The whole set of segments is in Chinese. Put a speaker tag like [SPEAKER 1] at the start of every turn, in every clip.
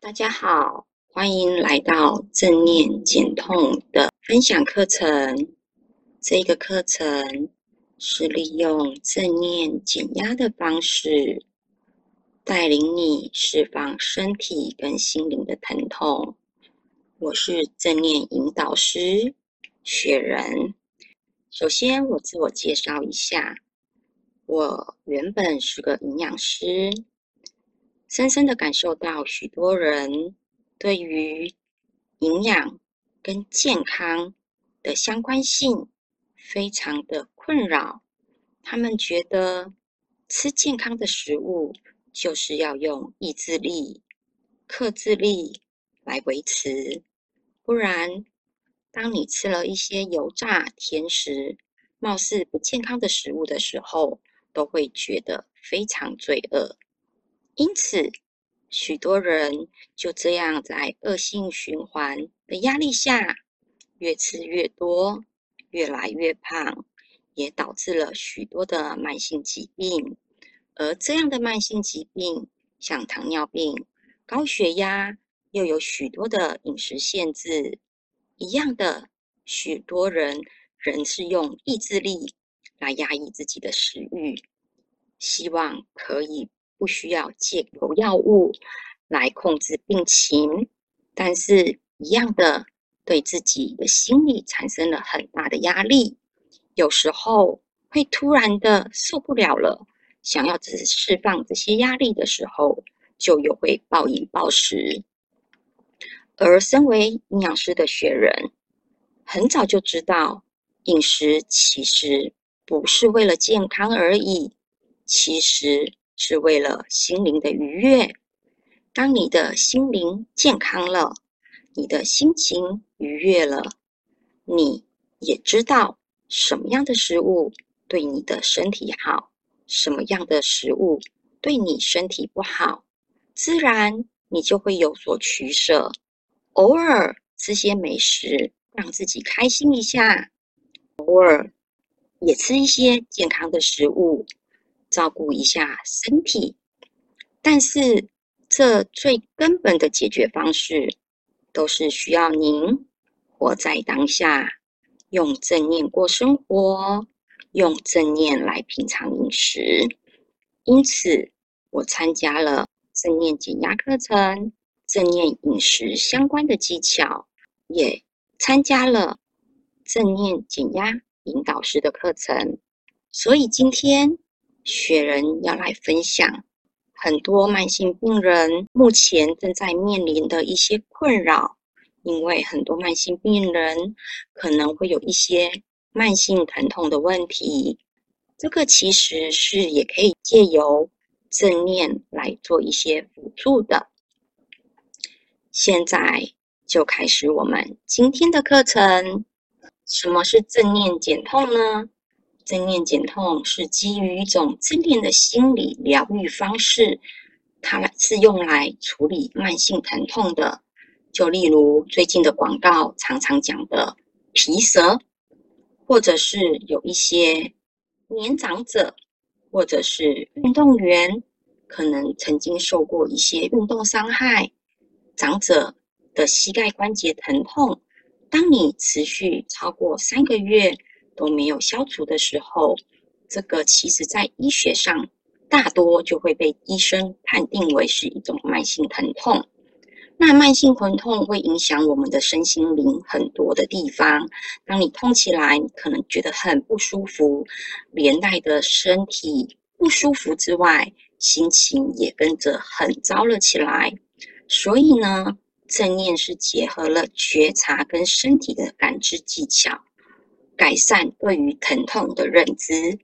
[SPEAKER 1] 大家好，欢迎来到正念减痛的分享课程。这个课程是利用正念减压的方式，带领你释放身体跟心灵的疼痛。我是正念引导师雪人。首先，我自我介绍一下，我原本是个营养师。深深的感受到，许多人对于营养跟健康的相关性非常的困扰。他们觉得吃健康的食物就是要用意志力、克制力来维持，不然，当你吃了一些油炸、甜食、貌似不健康的食物的时候，都会觉得非常罪恶。因此，许多人就这样在恶性循环的压力下，越吃越多，越来越胖，也导致了许多的慢性疾病。而这样的慢性疾病，像糖尿病、高血压，又有许多的饮食限制。一样的，许多人仍是用意志力来压抑自己的食欲，希望可以。不需要借由药物来控制病情，但是一样的对自己的心理产生了很大的压力，有时候会突然的受不了了，想要只释放这些压力的时候，就有会暴饮暴食。而身为营养师的学人，很早就知道，饮食其实不是为了健康而已，其实。是为了心灵的愉悦。当你的心灵健康了，你的心情愉悦了，你也知道什么样的食物对你的身体好，什么样的食物对你身体不好，自然你就会有所取舍。偶尔吃些美食，让自己开心一下；偶尔也吃一些健康的食物。照顾一下身体，但是这最根本的解决方式，都是需要您活在当下，用正念过生活，用正念来品尝饮食。因此，我参加了正念减压课程、正念饮食相关的技巧，也参加了正念减压引导师的课程。所以今天。雪人要来分享很多慢性病人目前正在面临的一些困扰，因为很多慢性病人可能会有一些慢性疼痛的问题，这个其实是也可以借由正念来做一些辅助的。现在就开始我们今天的课程。什么是正念减痛呢？正念减痛是基于一种正念的心理疗愈方式，它是用来处理慢性疼痛的。就例如最近的广告常常讲的皮蛇，或者是有一些年长者，或者是运动员，可能曾经受过一些运动伤害，长者的膝盖关节疼痛，当你持续超过三个月。都没有消除的时候，这个其实在医学上大多就会被医生判定为是一种慢性疼痛。那慢性疼痛会影响我们的身心灵很多的地方。当你痛起来，可能觉得很不舒服，连带的身体不舒服之外，心情也跟着很糟了起来。所以呢，正念是结合了觉察跟身体的感知技巧。改善对于疼痛的认知，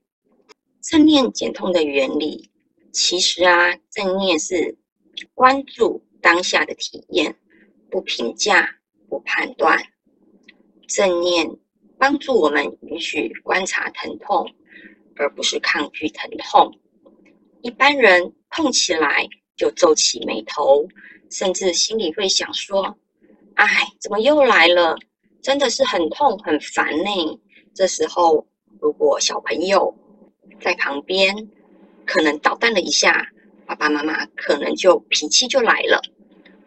[SPEAKER 1] 正念减痛的原理，其实啊，正念是关注当下的体验，不评价，不判断。正念帮助我们允许观察疼痛，而不是抗拒疼痛。一般人痛起来就皱起眉头，甚至心里会想说：“哎，怎么又来了？真的是很痛很烦呢。”这时候，如果小朋友在旁边，可能捣蛋了一下，爸爸妈妈可能就脾气就来了。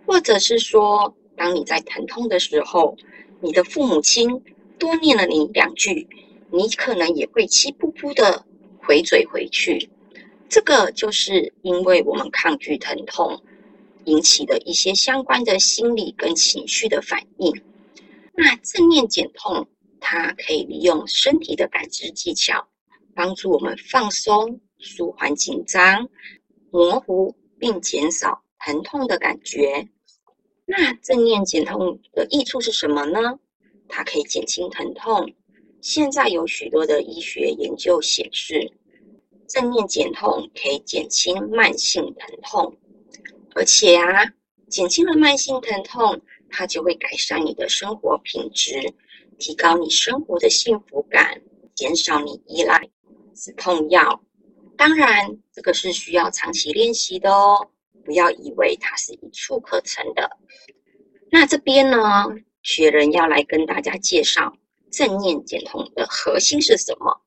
[SPEAKER 1] 或者是说，当你在疼痛的时候，你的父母亲多念了你两句，你可能也会气噗噗的回嘴回去。这个就是因为我们抗拒疼痛引起的一些相关的心理跟情绪的反应。那正念减痛，它可以利用身体的感知技巧，帮助我们放松、舒缓紧张、模糊并减少疼痛的感觉。那正念减痛的益处是什么呢？它可以减轻疼痛。现在有许多的医学研究显示。正念减痛可以减轻慢性疼痛，而且啊，减轻了慢性疼痛，它就会改善你的生活品质，提高你生活的幸福感，减少你依赖止痛药。当然，这个是需要长期练习的哦，不要以为它是一触可成的。那这边呢，雪人要来跟大家介绍正念减痛的核心是什么。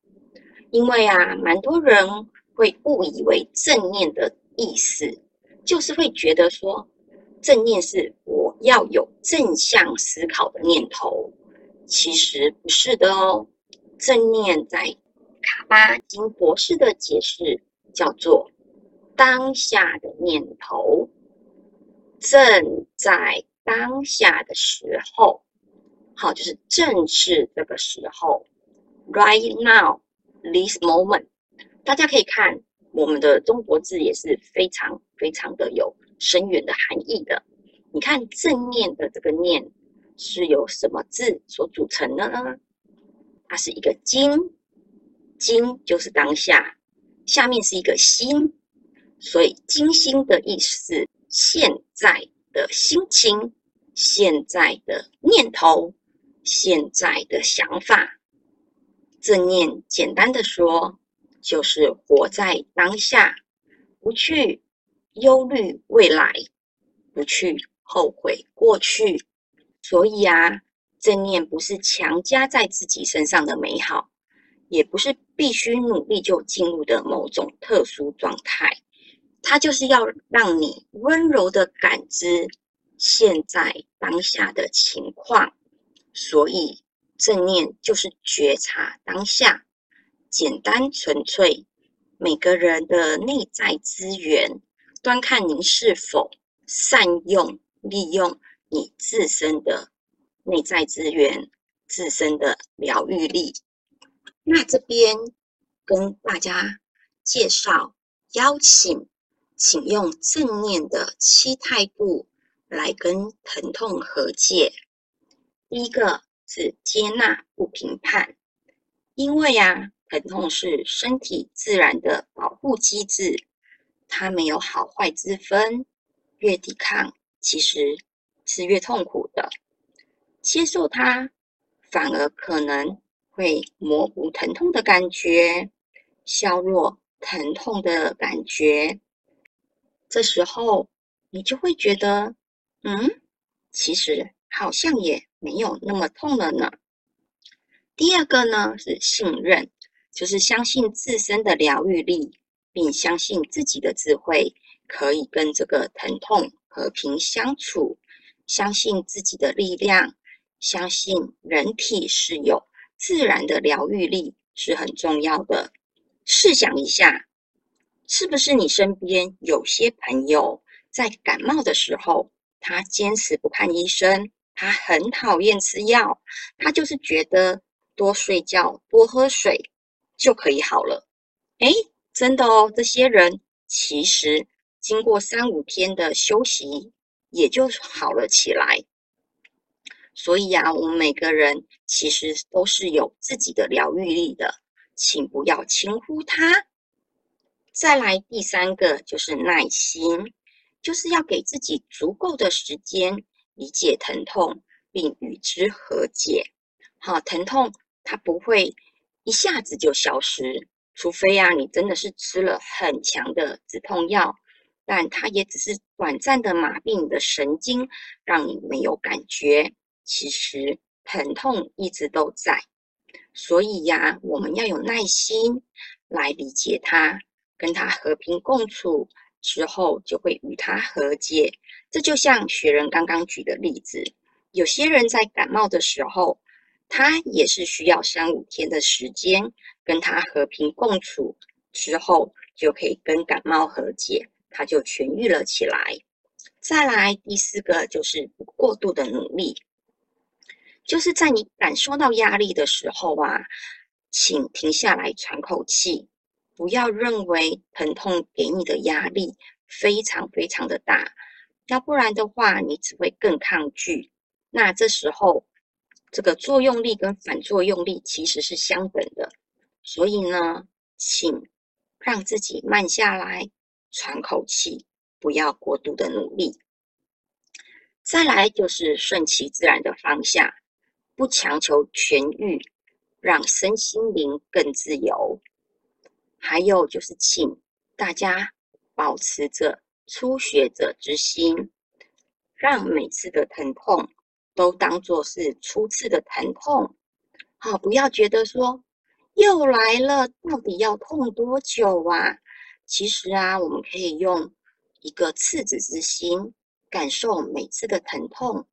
[SPEAKER 1] 因为啊，蛮多人会误以为正念的意思就是会觉得说，正念是我要有正向思考的念头，其实不是的哦。正念在卡巴金博士的解释叫做当下的念头，正在当下的时候，好，就是正是这个时候，right now。This moment，大家可以看我们的中国字也是非常非常的有深远的含义的。你看正念的这个念是由什么字所组成的呢？它是一个金，金就是当下，下面是一个心，所以金心的意思是，现在的心情，现在的念头，现在的想法。正念简单的说，就是活在当下，不去忧虑未来，不去后悔过去。所以啊，正念不是强加在自己身上的美好，也不是必须努力就进入的某种特殊状态，它就是要让你温柔的感知现在当下的情况。所以。正念就是觉察当下，简单纯粹。每个人的内在资源，端看您是否善用、利用你自身的内在资源、自身的疗愈力。那这边跟大家介绍，邀请，请用正念的七态度来跟疼痛和解。第一个。是接纳不评判，因为呀，疼痛是身体自然的保护机制，它没有好坏之分，越抵抗其实是越痛苦的。接受它，反而可能会模糊疼痛的感觉，削弱疼痛的感觉。这时候，你就会觉得，嗯，其实好像也。没有那么痛了呢。第二个呢是信任，就是相信自身的疗愈力，并相信自己的智慧可以跟这个疼痛和平相处，相信自己的力量，相信人体是有自然的疗愈力是很重要的。试想一下，是不是你身边有些朋友在感冒的时候，他坚持不看医生？他很讨厌吃药，他就是觉得多睡觉、多喝水就可以好了。哎，真的哦，这些人其实经过三五天的休息，也就好了起来。所以啊，我们每个人其实都是有自己的疗愈力的，请不要轻忽它。再来第三个就是耐心，就是要给自己足够的时间。理解疼痛，并与之和解。好，疼痛它不会一下子就消失，除非啊，你真的是吃了很强的止痛药，但它也只是短暂的麻痹你的神经，让你没有感觉。其实疼痛一直都在，所以呀，我们要有耐心来理解它，跟它和平共处之后，就会与它和解。这就像雪人刚刚举的例子，有些人在感冒的时候，他也是需要三五天的时间跟他和平共处之后，就可以跟感冒和解，他就痊愈了起来。再来第四个就是过度的努力，就是在你感受到压力的时候啊，请停下来喘口气。不要认为疼痛给你的压力非常非常的大，要不然的话，你只会更抗拒。那这时候，这个作用力跟反作用力其实是相等的。所以呢，请让自己慢下来，喘口气，不要过度的努力。再来就是顺其自然的方向，不强求痊愈，让身心灵更自由。还有就是，请大家保持着初学者之心，让每次的疼痛都当作是初次的疼痛。好，不要觉得说又来了，到底要痛多久啊？其实啊，我们可以用一个赤子之心，感受每次的疼痛，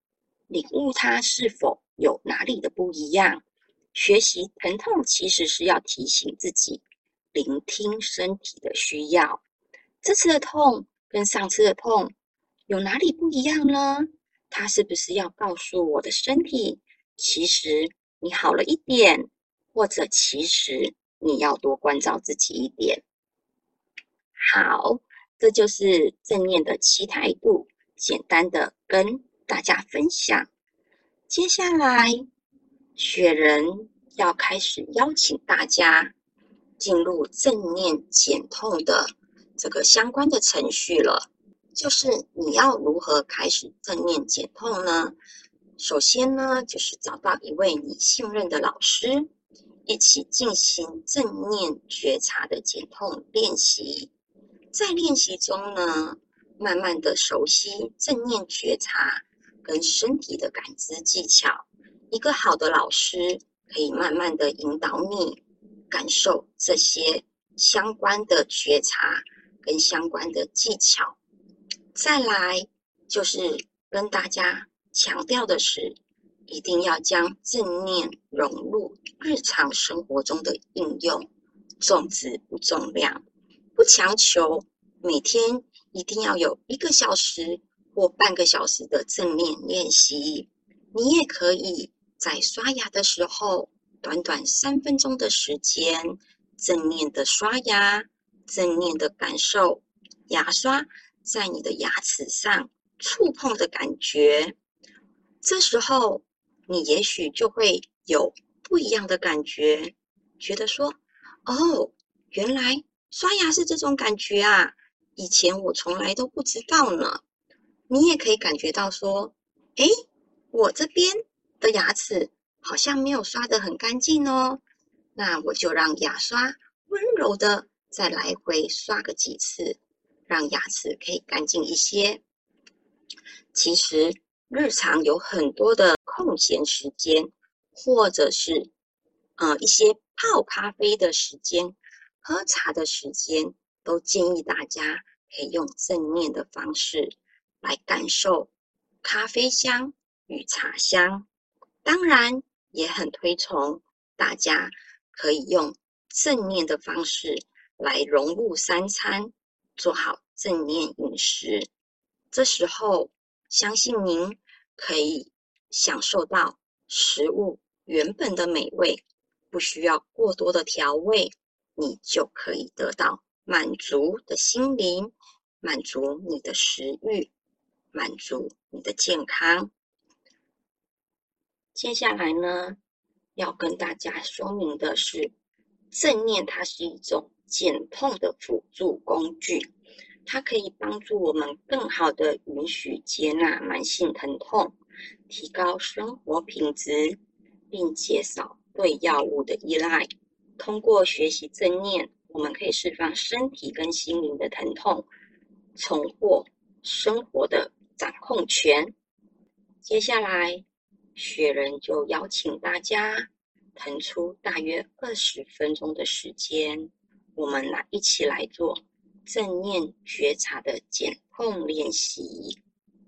[SPEAKER 1] 领悟它是否有哪里的不一样。学习疼痛其实是要提醒自己。聆听身体的需要，这次的痛跟上次的痛有哪里不一样呢？它是不是要告诉我的身体，其实你好了一点，或者其实你要多关照自己一点？好，这就是正念的七态度，简单的跟大家分享。接下来，雪人要开始邀请大家。进入正念减痛的这个相关的程序了，就是你要如何开始正念减痛呢？首先呢，就是找到一位你信任的老师，一起进行正念觉察的减痛练习。在练习中呢，慢慢的熟悉正念觉察跟身体的感知技巧。一个好的老师可以慢慢的引导你。感受这些相关的觉察跟相关的技巧，再来就是跟大家强调的是，一定要将正念融入日常生活中的应用，重质不重量，不强求每天一定要有一个小时或半个小时的正念练习，你也可以在刷牙的时候。短短三分钟的时间，正念的刷牙，正念的感受牙刷在你的牙齿上触碰的感觉。这时候，你也许就会有不一样的感觉，觉得说：“哦，原来刷牙是这种感觉啊！以前我从来都不知道呢。”你也可以感觉到说：“诶，我这边的牙齿。”好像没有刷得很干净哦，那我就让牙刷温柔的再来回刷个几次，让牙齿可以干净一些。其实日常有很多的空闲时间，或者是呃一些泡咖啡的时间、喝茶的时间，都建议大家可以用正念的方式来感受咖啡香与茶香。当然。也很推崇大家可以用正念的方式来融入三餐，做好正念饮食。这时候，相信您可以享受到食物原本的美味，不需要过多的调味，你就可以得到满足的心灵，满足你的食欲，满足你的健康。接下来呢，要跟大家说明的是，正念它是一种减痛的辅助工具，它可以帮助我们更好的允许接纳慢性疼痛，提高生活品质，并减少对药物的依赖。通过学习正念，我们可以释放身体跟心灵的疼痛，重获生活的掌控权。接下来。雪人就邀请大家腾出大约二十分钟的时间，我们来一起来做正念觉察的减痛练习。